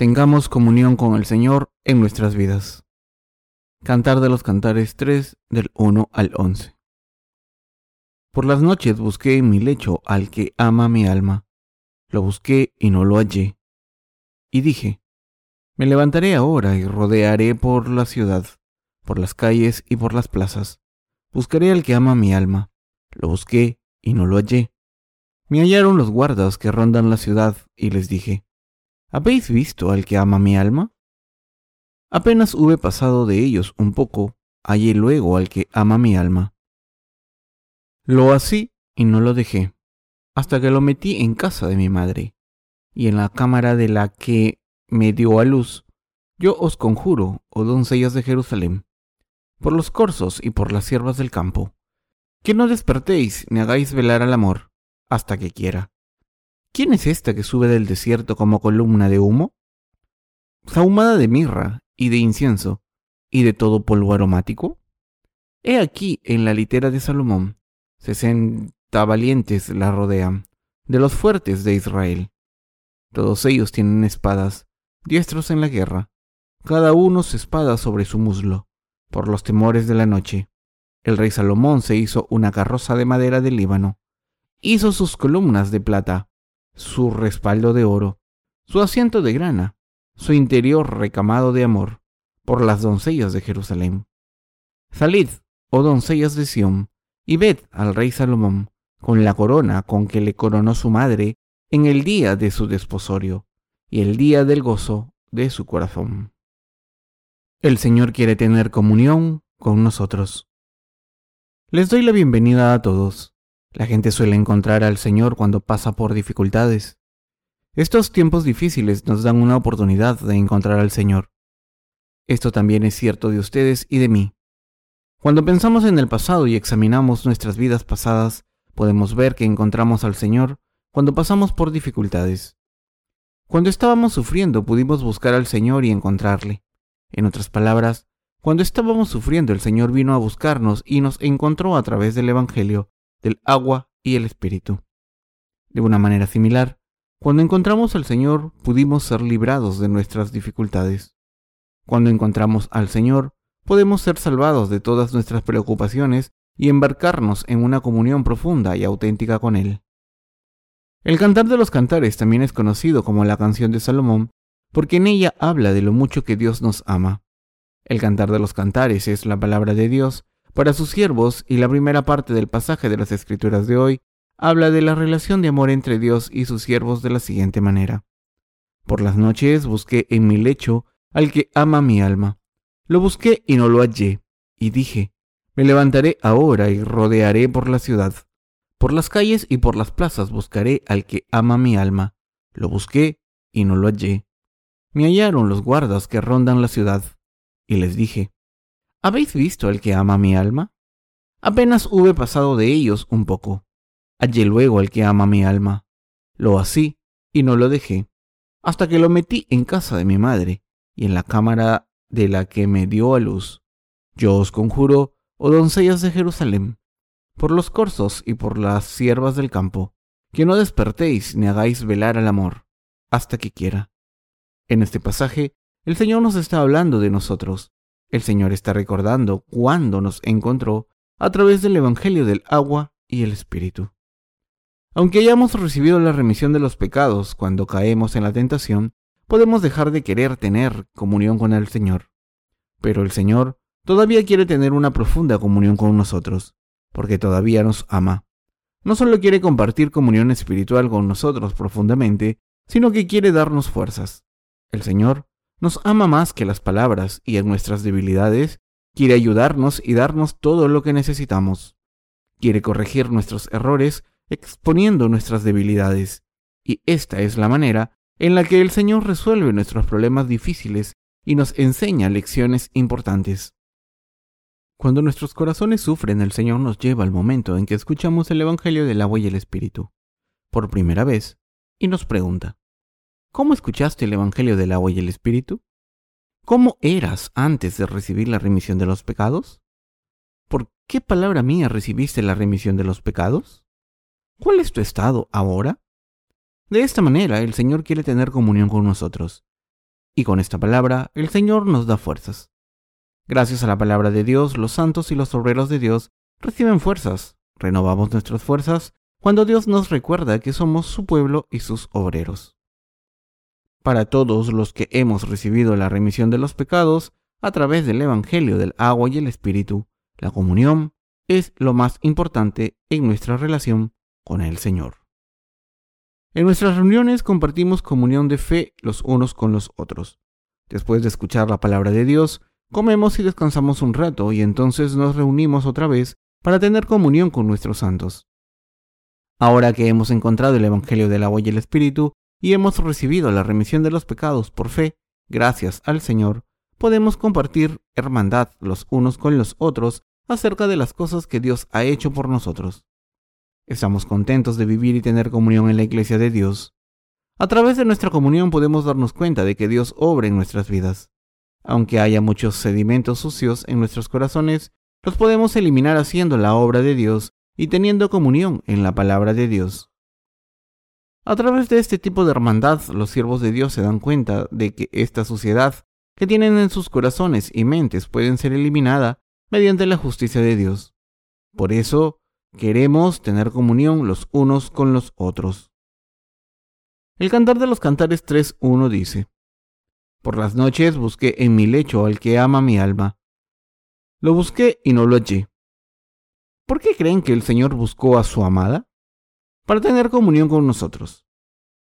tengamos comunión con el Señor en nuestras vidas. Cantar de los Cantares 3 del 1 al 11. Por las noches busqué en mi lecho al que ama mi alma. Lo busqué y no lo hallé. Y dije, me levantaré ahora y rodearé por la ciudad, por las calles y por las plazas. Buscaré al que ama mi alma. Lo busqué y no lo hallé. Me hallaron los guardas que rondan la ciudad y les dije, ¿habéis visto al que ama mi alma? Apenas hube pasado de ellos un poco, hallé luego al que ama mi alma. Lo así y no lo dejé, hasta que lo metí en casa de mi madre, y en la cámara de la que me dio a luz. Yo os conjuro, oh doncellas de Jerusalén, por los corzos y por las siervas del campo, que no despertéis ni hagáis velar al amor, hasta que quiera. ¿Quién es esta que sube del desierto como columna de humo? Sahumada de mirra y de incienso, y de todo polvo aromático? He aquí en la litera de Salomón, sesenta valientes la rodean, de los fuertes de Israel. Todos ellos tienen espadas, diestros en la guerra, cada uno su espada sobre su muslo, por los temores de la noche. El rey Salomón se hizo una carroza de madera del Líbano, hizo sus columnas de plata, su respaldo de oro, su asiento de grana, su interior recamado de amor por las doncellas de Jerusalén. Salid, oh doncellas de Sión, y ved al rey Salomón con la corona con que le coronó su madre en el día de su desposorio y el día del gozo de su corazón. El Señor quiere tener comunión con nosotros. Les doy la bienvenida a todos. La gente suele encontrar al Señor cuando pasa por dificultades, estos tiempos difíciles nos dan una oportunidad de encontrar al Señor. Esto también es cierto de ustedes y de mí. Cuando pensamos en el pasado y examinamos nuestras vidas pasadas, podemos ver que encontramos al Señor cuando pasamos por dificultades. Cuando estábamos sufriendo pudimos buscar al Señor y encontrarle. En otras palabras, cuando estábamos sufriendo el Señor vino a buscarnos y nos encontró a través del Evangelio, del agua y el Espíritu. De una manera similar, cuando encontramos al Señor, pudimos ser librados de nuestras dificultades. Cuando encontramos al Señor, podemos ser salvados de todas nuestras preocupaciones y embarcarnos en una comunión profunda y auténtica con Él. El Cantar de los Cantares también es conocido como la canción de Salomón, porque en ella habla de lo mucho que Dios nos ama. El Cantar de los Cantares es la palabra de Dios para sus siervos y la primera parte del pasaje de las Escrituras de hoy habla de la relación de amor entre Dios y sus siervos de la siguiente manera. Por las noches busqué en mi lecho al que ama mi alma. Lo busqué y no lo hallé, y dije, me levantaré ahora y rodearé por la ciudad. Por las calles y por las plazas buscaré al que ama mi alma. Lo busqué y no lo hallé. Me hallaron los guardas que rondan la ciudad, y les dije, ¿habéis visto al que ama mi alma? Apenas hube pasado de ellos un poco Hallé luego al que ama mi alma. Lo así y no lo dejé, hasta que lo metí en casa de mi madre y en la cámara de la que me dio a luz. Yo os conjuro, oh doncellas de Jerusalén, por los corzos y por las siervas del campo, que no despertéis ni hagáis velar al amor, hasta que quiera. En este pasaje, el Señor nos está hablando de nosotros. El Señor está recordando cuándo nos encontró a través del Evangelio del agua y el Espíritu. Aunque hayamos recibido la remisión de los pecados cuando caemos en la tentación, podemos dejar de querer tener comunión con el Señor. Pero el Señor todavía quiere tener una profunda comunión con nosotros, porque todavía nos ama. No solo quiere compartir comunión espiritual con nosotros profundamente, sino que quiere darnos fuerzas. El Señor nos ama más que las palabras y en nuestras debilidades quiere ayudarnos y darnos todo lo que necesitamos. Quiere corregir nuestros errores exponiendo nuestras debilidades, y esta es la manera en la que el Señor resuelve nuestros problemas difíciles y nos enseña lecciones importantes. Cuando nuestros corazones sufren, el Señor nos lleva al momento en que escuchamos el Evangelio del agua y el Espíritu, por primera vez, y nos pregunta, ¿cómo escuchaste el Evangelio del agua y el Espíritu? ¿Cómo eras antes de recibir la remisión de los pecados? ¿Por qué palabra mía recibiste la remisión de los pecados? ¿Cuál es tu estado ahora? De esta manera, el Señor quiere tener comunión con nosotros. Y con esta palabra, el Señor nos da fuerzas. Gracias a la palabra de Dios, los santos y los obreros de Dios reciben fuerzas. Renovamos nuestras fuerzas cuando Dios nos recuerda que somos su pueblo y sus obreros. Para todos los que hemos recibido la remisión de los pecados a través del Evangelio del agua y el Espíritu, la comunión es lo más importante en nuestra relación con el Señor. En nuestras reuniones compartimos comunión de fe los unos con los otros. Después de escuchar la palabra de Dios, comemos y descansamos un rato y entonces nos reunimos otra vez para tener comunión con nuestros santos. Ahora que hemos encontrado el Evangelio del agua y el Espíritu y hemos recibido la remisión de los pecados por fe, gracias al Señor, podemos compartir hermandad los unos con los otros acerca de las cosas que Dios ha hecho por nosotros. Estamos contentos de vivir y tener comunión en la iglesia de Dios. A través de nuestra comunión podemos darnos cuenta de que Dios obra en nuestras vidas. Aunque haya muchos sedimentos sucios en nuestros corazones, los podemos eliminar haciendo la obra de Dios y teniendo comunión en la palabra de Dios. A través de este tipo de hermandad, los siervos de Dios se dan cuenta de que esta suciedad que tienen en sus corazones y mentes pueden ser eliminada mediante la justicia de Dios. Por eso, Queremos tener comunión los unos con los otros. El cantar de los cantares 3.1 dice, Por las noches busqué en mi lecho al que ama mi alma. Lo busqué y no lo hallé. ¿Por qué creen que el Señor buscó a su amada? Para tener comunión con nosotros.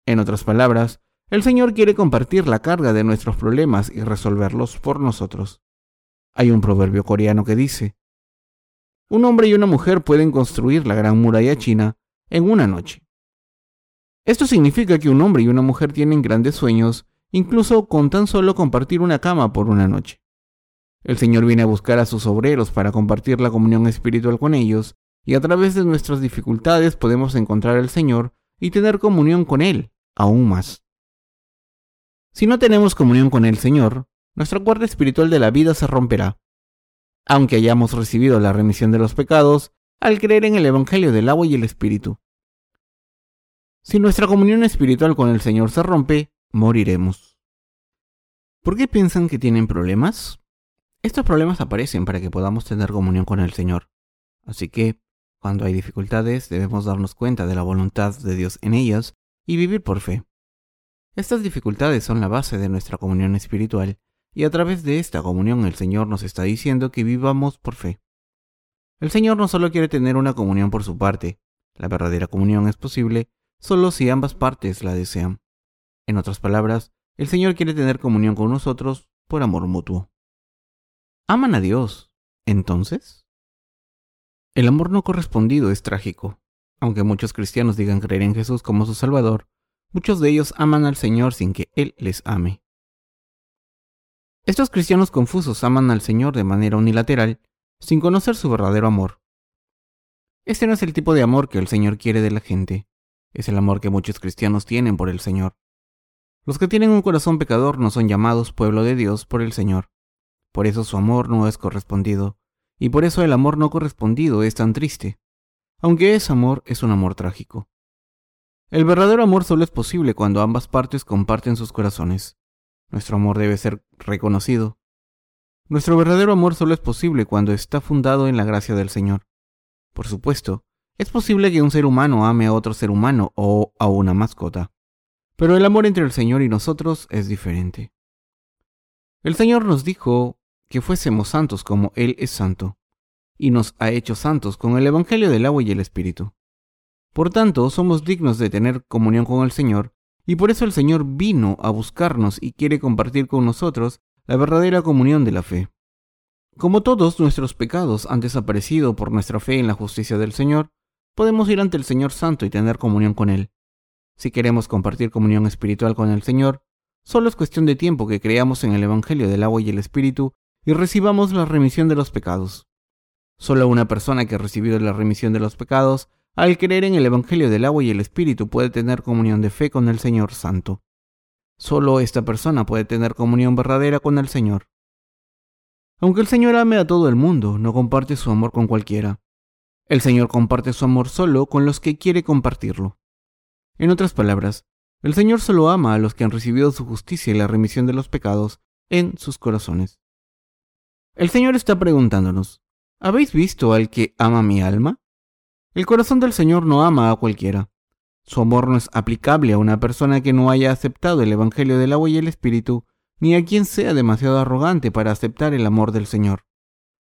En otras palabras, el Señor quiere compartir la carga de nuestros problemas y resolverlos por nosotros. Hay un proverbio coreano que dice, un hombre y una mujer pueden construir la gran muralla china en una noche. Esto significa que un hombre y una mujer tienen grandes sueños, incluso con tan solo compartir una cama por una noche. El Señor viene a buscar a sus obreros para compartir la comunión espiritual con ellos, y a través de nuestras dificultades podemos encontrar al Señor y tener comunión con Él aún más. Si no tenemos comunión con el Señor, nuestra cuerda espiritual de la vida se romperá aunque hayamos recibido la remisión de los pecados al creer en el Evangelio del agua y el Espíritu. Si nuestra comunión espiritual con el Señor se rompe, moriremos. ¿Por qué piensan que tienen problemas? Estos problemas aparecen para que podamos tener comunión con el Señor. Así que, cuando hay dificultades, debemos darnos cuenta de la voluntad de Dios en ellas y vivir por fe. Estas dificultades son la base de nuestra comunión espiritual y a través de esta comunión el Señor nos está diciendo que vivamos por fe. El Señor no solo quiere tener una comunión por su parte, la verdadera comunión es posible solo si ambas partes la desean. En otras palabras, el Señor quiere tener comunión con nosotros por amor mutuo. ¿Aman a Dios? Entonces? El amor no correspondido es trágico. Aunque muchos cristianos digan creer en Jesús como su Salvador, muchos de ellos aman al Señor sin que Él les ame. Estos cristianos confusos aman al Señor de manera unilateral, sin conocer su verdadero amor. Este no es el tipo de amor que el Señor quiere de la gente, es el amor que muchos cristianos tienen por el Señor. Los que tienen un corazón pecador no son llamados pueblo de Dios por el Señor. Por eso su amor no es correspondido, y por eso el amor no correspondido es tan triste, aunque ese amor es un amor trágico. El verdadero amor solo es posible cuando ambas partes comparten sus corazones. Nuestro amor debe ser reconocido. Nuestro verdadero amor solo es posible cuando está fundado en la gracia del Señor. Por supuesto, es posible que un ser humano ame a otro ser humano o a una mascota, pero el amor entre el Señor y nosotros es diferente. El Señor nos dijo que fuésemos santos como Él es santo, y nos ha hecho santos con el Evangelio del agua y el Espíritu. Por tanto, somos dignos de tener comunión con el Señor y por eso el Señor vino a buscarnos y quiere compartir con nosotros la verdadera comunión de la fe. Como todos nuestros pecados han desaparecido por nuestra fe en la justicia del Señor, podemos ir ante el Señor Santo y tener comunión con Él. Si queremos compartir comunión espiritual con el Señor, solo es cuestión de tiempo que creamos en el Evangelio del agua y el Espíritu y recibamos la remisión de los pecados. Solo una persona que ha recibido la remisión de los pecados al creer en el Evangelio del agua y el Espíritu puede tener comunión de fe con el Señor Santo. Solo esta persona puede tener comunión verdadera con el Señor. Aunque el Señor ame a todo el mundo, no comparte su amor con cualquiera. El Señor comparte su amor solo con los que quiere compartirlo. En otras palabras, El Señor solo ama a los que han recibido su justicia y la remisión de los pecados en sus corazones. El Señor está preguntándonos, ¿habéis visto al que ama mi alma? El corazón del Señor no ama a cualquiera. Su amor no es aplicable a una persona que no haya aceptado el Evangelio del agua y el Espíritu, ni a quien sea demasiado arrogante para aceptar el amor del Señor.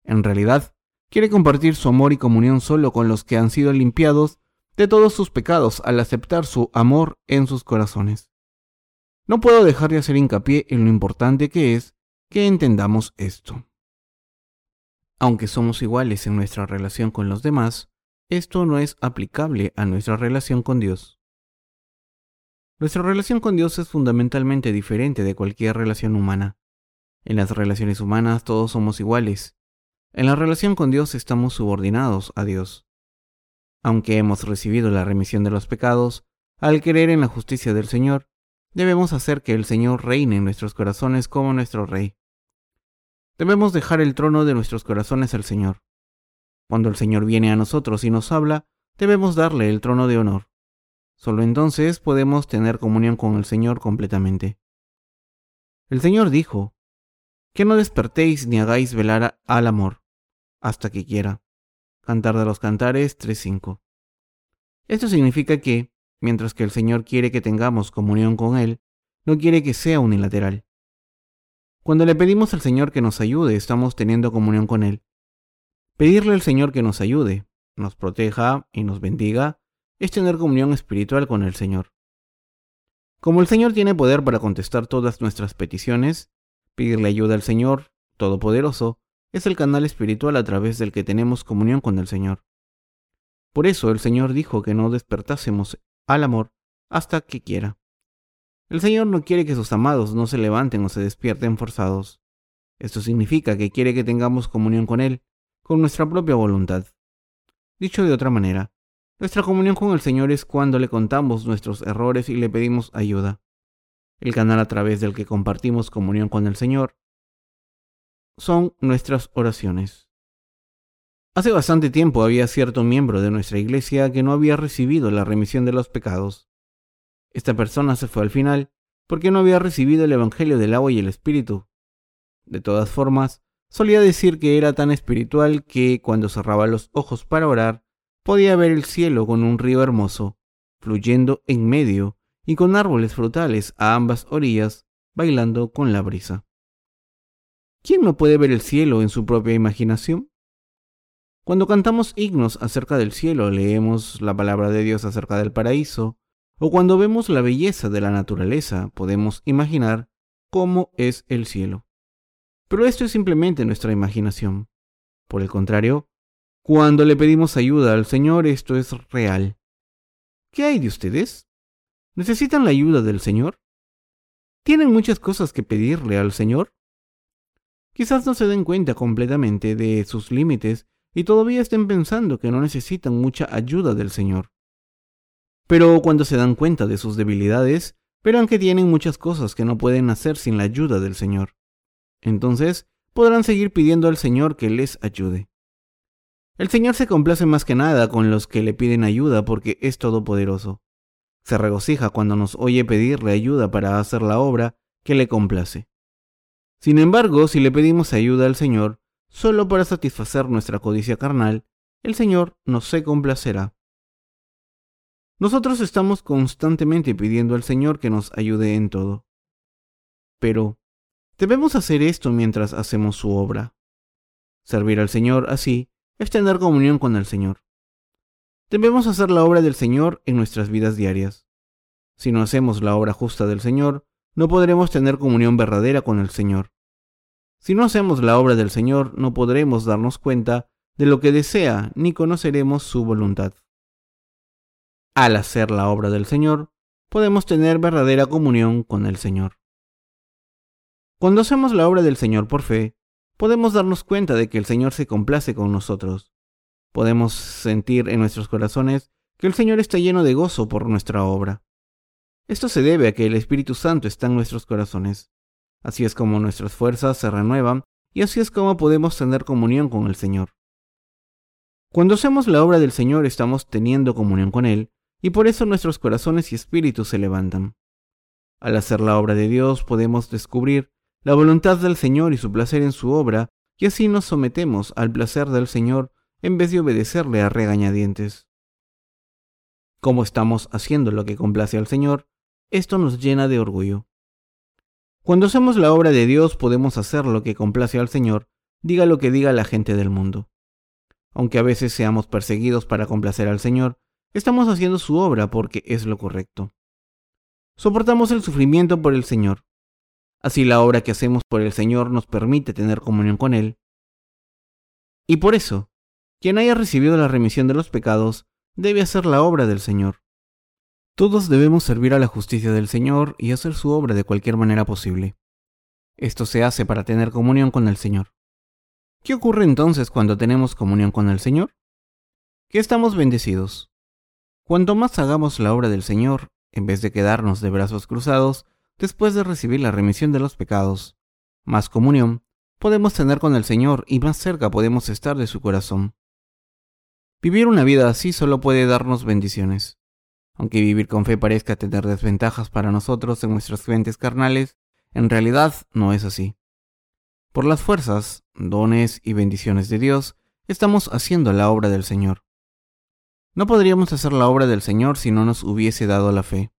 En realidad, quiere compartir su amor y comunión solo con los que han sido limpiados de todos sus pecados al aceptar su amor en sus corazones. No puedo dejar de hacer hincapié en lo importante que es que entendamos esto. Aunque somos iguales en nuestra relación con los demás, esto no es aplicable a nuestra relación con Dios. Nuestra relación con Dios es fundamentalmente diferente de cualquier relación humana. En las relaciones humanas todos somos iguales. En la relación con Dios estamos subordinados a Dios. Aunque hemos recibido la remisión de los pecados, al creer en la justicia del Señor, debemos hacer que el Señor reine en nuestros corazones como nuestro Rey. Debemos dejar el trono de nuestros corazones al Señor. Cuando el Señor viene a nosotros y nos habla, debemos darle el trono de honor. Solo entonces podemos tener comunión con el Señor completamente. El Señor dijo, que no despertéis ni hagáis velar al amor, hasta que quiera. Cantar de los Cantares 3.5. Esto significa que, mientras que el Señor quiere que tengamos comunión con Él, no quiere que sea unilateral. Cuando le pedimos al Señor que nos ayude, estamos teniendo comunión con Él. Pedirle al Señor que nos ayude, nos proteja y nos bendiga es tener comunión espiritual con el Señor. Como el Señor tiene poder para contestar todas nuestras peticiones, pedirle ayuda al Señor Todopoderoso es el canal espiritual a través del que tenemos comunión con el Señor. Por eso el Señor dijo que no despertásemos al amor hasta que quiera. El Señor no quiere que sus amados no se levanten o se despierten forzados. Esto significa que quiere que tengamos comunión con Él, con nuestra propia voluntad. Dicho de otra manera, nuestra comunión con el Señor es cuando le contamos nuestros errores y le pedimos ayuda. El canal a través del que compartimos comunión con el Señor son nuestras oraciones. Hace bastante tiempo había cierto miembro de nuestra iglesia que no había recibido la remisión de los pecados. Esta persona se fue al final porque no había recibido el Evangelio del agua y el Espíritu. De todas formas, Solía decir que era tan espiritual que cuando cerraba los ojos para orar, podía ver el cielo con un río hermoso, fluyendo en medio y con árboles frutales a ambas orillas, bailando con la brisa. ¿Quién no puede ver el cielo en su propia imaginación? Cuando cantamos himnos acerca del cielo, leemos la palabra de Dios acerca del paraíso, o cuando vemos la belleza de la naturaleza, podemos imaginar cómo es el cielo. Pero esto es simplemente nuestra imaginación. Por el contrario, cuando le pedimos ayuda al Señor, esto es real. ¿Qué hay de ustedes? ¿Necesitan la ayuda del Señor? ¿Tienen muchas cosas que pedirle al Señor? Quizás no se den cuenta completamente de sus límites y todavía estén pensando que no necesitan mucha ayuda del Señor. Pero cuando se dan cuenta de sus debilidades, verán que tienen muchas cosas que no pueden hacer sin la ayuda del Señor. Entonces podrán seguir pidiendo al Señor que les ayude. El Señor se complace más que nada con los que le piden ayuda porque es todopoderoso. Se regocija cuando nos oye pedirle ayuda para hacer la obra que le complace. Sin embargo, si le pedimos ayuda al Señor solo para satisfacer nuestra codicia carnal, el Señor no se complacerá. Nosotros estamos constantemente pidiendo al Señor que nos ayude en todo. Pero, Debemos hacer esto mientras hacemos su obra. Servir al Señor así es tener comunión con el Señor. Debemos hacer la obra del Señor en nuestras vidas diarias. Si no hacemos la obra justa del Señor, no podremos tener comunión verdadera con el Señor. Si no hacemos la obra del Señor, no podremos darnos cuenta de lo que desea ni conoceremos su voluntad. Al hacer la obra del Señor, podemos tener verdadera comunión con el Señor. Cuando hacemos la obra del Señor por fe, podemos darnos cuenta de que el Señor se complace con nosotros. Podemos sentir en nuestros corazones que el Señor está lleno de gozo por nuestra obra. Esto se debe a que el Espíritu Santo está en nuestros corazones. Así es como nuestras fuerzas se renuevan y así es como podemos tener comunión con el Señor. Cuando hacemos la obra del Señor estamos teniendo comunión con Él y por eso nuestros corazones y espíritus se levantan. Al hacer la obra de Dios podemos descubrir la voluntad del Señor y su placer en su obra, y así nos sometemos al placer del Señor en vez de obedecerle a regañadientes. Como estamos haciendo lo que complace al Señor, esto nos llena de orgullo. Cuando hacemos la obra de Dios podemos hacer lo que complace al Señor, diga lo que diga la gente del mundo. Aunque a veces seamos perseguidos para complacer al Señor, estamos haciendo su obra porque es lo correcto. Soportamos el sufrimiento por el Señor. Así la obra que hacemos por el Señor nos permite tener comunión con Él. Y por eso, quien haya recibido la remisión de los pecados debe hacer la obra del Señor. Todos debemos servir a la justicia del Señor y hacer su obra de cualquier manera posible. Esto se hace para tener comunión con el Señor. ¿Qué ocurre entonces cuando tenemos comunión con el Señor? Que estamos bendecidos. Cuanto más hagamos la obra del Señor, en vez de quedarnos de brazos cruzados, después de recibir la remisión de los pecados, más comunión podemos tener con el Señor y más cerca podemos estar de su corazón. Vivir una vida así solo puede darnos bendiciones. Aunque vivir con fe parezca tener desventajas para nosotros en nuestras fuentes carnales, en realidad no es así. Por las fuerzas, dones y bendiciones de Dios, estamos haciendo la obra del Señor. No podríamos hacer la obra del Señor si no nos hubiese dado la fe,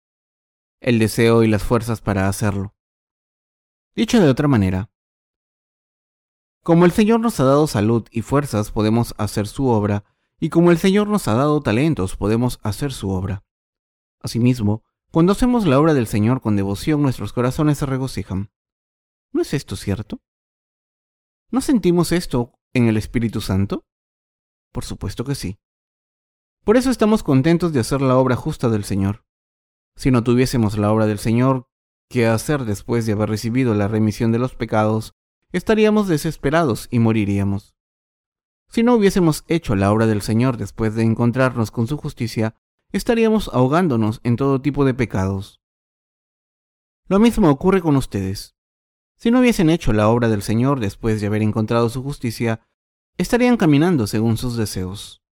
el deseo y las fuerzas para hacerlo. Dicho de otra manera, como el Señor nos ha dado salud y fuerzas, podemos hacer su obra, y como el Señor nos ha dado talentos, podemos hacer su obra. Asimismo, cuando hacemos la obra del Señor con devoción, nuestros corazones se regocijan. ¿No es esto cierto? ¿No sentimos esto en el Espíritu Santo? Por supuesto que sí. Por eso estamos contentos de hacer la obra justa del Señor. Si no tuviésemos la obra del Señor que hacer después de haber recibido la remisión de los pecados, estaríamos desesperados y moriríamos. Si no hubiésemos hecho la obra del Señor después de encontrarnos con su justicia, estaríamos ahogándonos en todo tipo de pecados. Lo mismo ocurre con ustedes. Si no hubiesen hecho la obra del Señor después de haber encontrado su justicia, estarían caminando según sus deseos.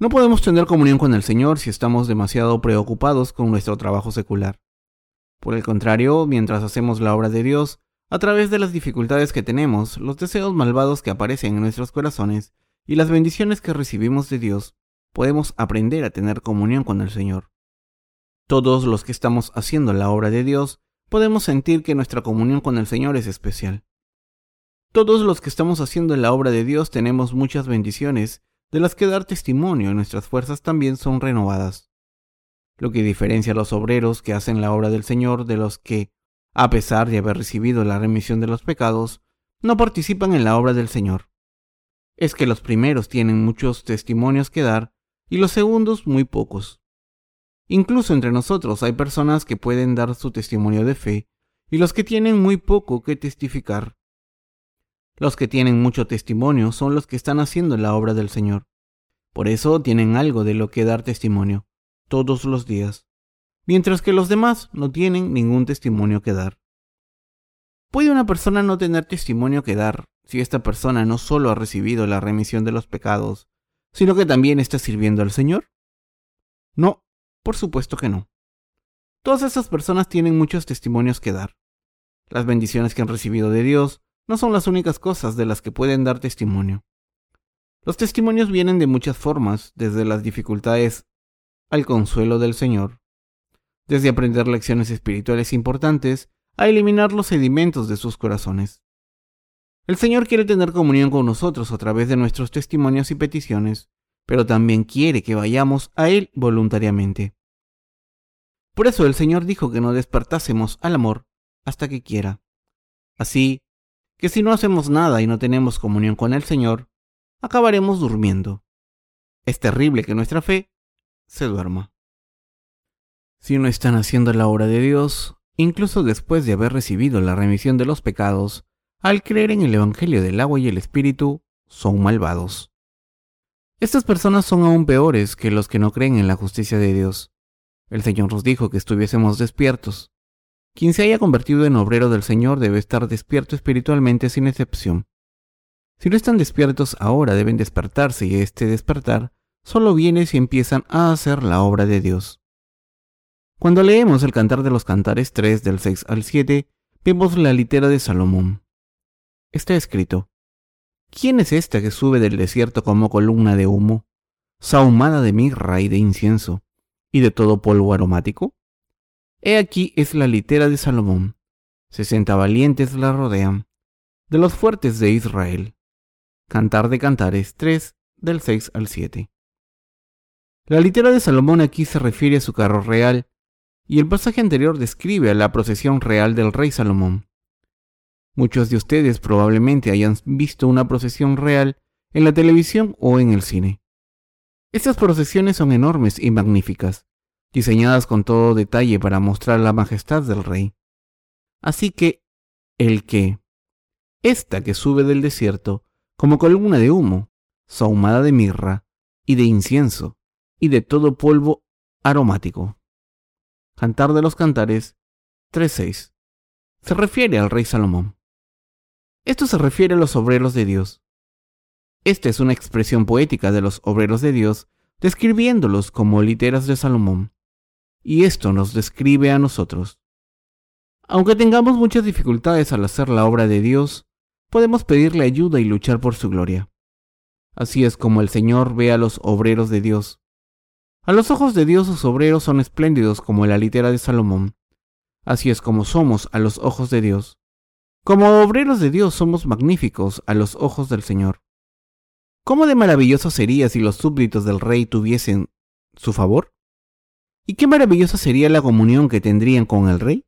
No podemos tener comunión con el Señor si estamos demasiado preocupados con nuestro trabajo secular. Por el contrario, mientras hacemos la obra de Dios, a través de las dificultades que tenemos, los deseos malvados que aparecen en nuestros corazones y las bendiciones que recibimos de Dios, podemos aprender a tener comunión con el Señor. Todos los que estamos haciendo la obra de Dios podemos sentir que nuestra comunión con el Señor es especial. Todos los que estamos haciendo la obra de Dios tenemos muchas bendiciones de las que dar testimonio nuestras fuerzas también son renovadas. Lo que diferencia a los obreros que hacen la obra del Señor de los que, a pesar de haber recibido la remisión de los pecados, no participan en la obra del Señor. Es que los primeros tienen muchos testimonios que dar y los segundos muy pocos. Incluso entre nosotros hay personas que pueden dar su testimonio de fe y los que tienen muy poco que testificar. Los que tienen mucho testimonio son los que están haciendo la obra del Señor. Por eso tienen algo de lo que dar testimonio, todos los días, mientras que los demás no tienen ningún testimonio que dar. ¿Puede una persona no tener testimonio que dar si esta persona no solo ha recibido la remisión de los pecados, sino que también está sirviendo al Señor? No, por supuesto que no. Todas esas personas tienen muchos testimonios que dar. Las bendiciones que han recibido de Dios no son las únicas cosas de las que pueden dar testimonio. Los testimonios vienen de muchas formas, desde las dificultades al consuelo del Señor, desde aprender lecciones espirituales importantes a eliminar los sedimentos de sus corazones. El Señor quiere tener comunión con nosotros a través de nuestros testimonios y peticiones, pero también quiere que vayamos a Él voluntariamente. Por eso el Señor dijo que no despertásemos al amor hasta que quiera. Así que si no hacemos nada y no tenemos comunión con el Señor, acabaremos durmiendo. Es terrible que nuestra fe se duerma. Si no están haciendo la obra de Dios, incluso después de haber recibido la remisión de los pecados, al creer en el Evangelio del agua y el Espíritu, son malvados. Estas personas son aún peores que los que no creen en la justicia de Dios. El Señor nos dijo que estuviésemos despiertos. Quien se haya convertido en obrero del Señor debe estar despierto espiritualmente sin excepción. Si no están despiertos ahora, deben despertarse y este despertar solo viene si empiezan a hacer la obra de Dios. Cuando leemos el Cantar de los Cantares 3 del 6 al 7, vemos la litera de Salomón. Está escrito, ¿Quién es esta que sube del desierto como columna de humo, sahumada de mirra y de incienso, y de todo polvo aromático? He aquí es la litera de Salomón. Sesenta valientes la rodean, de los fuertes de Israel. Cantar de Cantares 3 del 6 al 7. La litera de Salomón aquí se refiere a su carro real, y el pasaje anterior describe a la procesión real del rey Salomón. Muchos de ustedes probablemente hayan visto una procesión real en la televisión o en el cine. Estas procesiones son enormes y magníficas, diseñadas con todo detalle para mostrar la majestad del rey. Así que, el que, esta que sube del desierto, como columna de humo, sahumada de mirra y de incienso y de todo polvo aromático. Cantar de los Cantares 3.6. Se refiere al rey Salomón. Esto se refiere a los obreros de Dios. Esta es una expresión poética de los obreros de Dios, describiéndolos como literas de Salomón. Y esto nos describe a nosotros. Aunque tengamos muchas dificultades al hacer la obra de Dios, podemos pedirle ayuda y luchar por su gloria. Así es como el Señor ve a los obreros de Dios. A los ojos de Dios sus obreros son espléndidos como la litera de Salomón. Así es como somos a los ojos de Dios. Como obreros de Dios somos magníficos a los ojos del Señor. ¿Cómo de maravilloso sería si los súbditos del rey tuviesen su favor? ¿Y qué maravillosa sería la comunión que tendrían con el rey?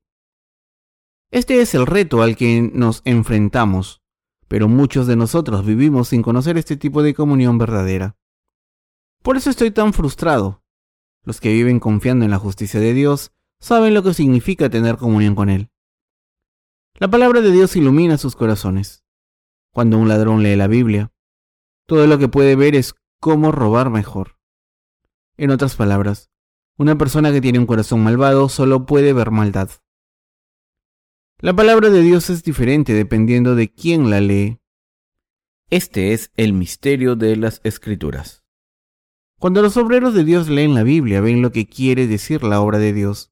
Este es el reto al que nos enfrentamos, pero muchos de nosotros vivimos sin conocer este tipo de comunión verdadera. Por eso estoy tan frustrado. Los que viven confiando en la justicia de Dios saben lo que significa tener comunión con Él. La palabra de Dios ilumina sus corazones. Cuando un ladrón lee la Biblia, todo lo que puede ver es cómo robar mejor. En otras palabras, una persona que tiene un corazón malvado solo puede ver maldad. La palabra de Dios es diferente dependiendo de quién la lee. Este es el misterio de las escrituras. Cuando los obreros de Dios leen la Biblia, ven lo que quiere decir la obra de Dios.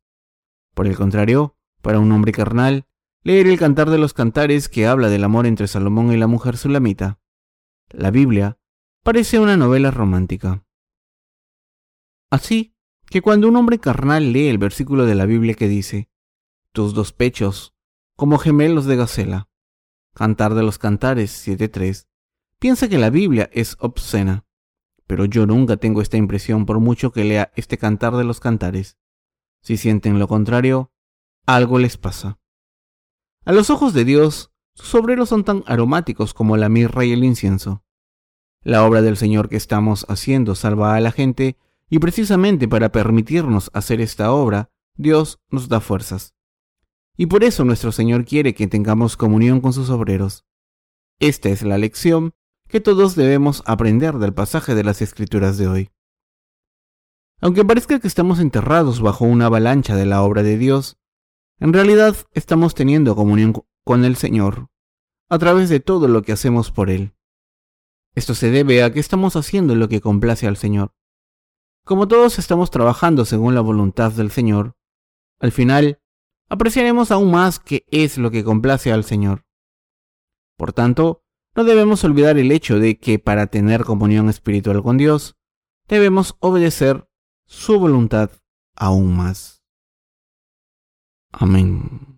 Por el contrario, para un hombre carnal, leer el Cantar de los Cantares que habla del amor entre Salomón y la mujer sulamita. La Biblia parece una novela romántica. Así que cuando un hombre carnal lee el versículo de la Biblia que dice, tus dos pechos, como gemelos de gacela, Cantar de los Cantares 7.3, piensa que la Biblia es obscena. Pero yo nunca tengo esta impresión por mucho que lea este Cantar de los Cantares. Si sienten lo contrario, algo les pasa. A los ojos de Dios, sus obreros son tan aromáticos como la mirra y el incienso. La obra del Señor que estamos haciendo salva a la gente y precisamente para permitirnos hacer esta obra, Dios nos da fuerzas. Y por eso nuestro Señor quiere que tengamos comunión con sus obreros. Esta es la lección que todos debemos aprender del pasaje de las Escrituras de hoy. Aunque parezca que estamos enterrados bajo una avalancha de la obra de Dios, en realidad estamos teniendo comunión con el Señor a través de todo lo que hacemos por Él. Esto se debe a que estamos haciendo lo que complace al Señor. Como todos estamos trabajando según la voluntad del Señor, al final apreciaremos aún más qué es lo que complace al Señor. Por tanto, no debemos olvidar el hecho de que para tener comunión espiritual con Dios, debemos obedecer su voluntad aún más. Amén.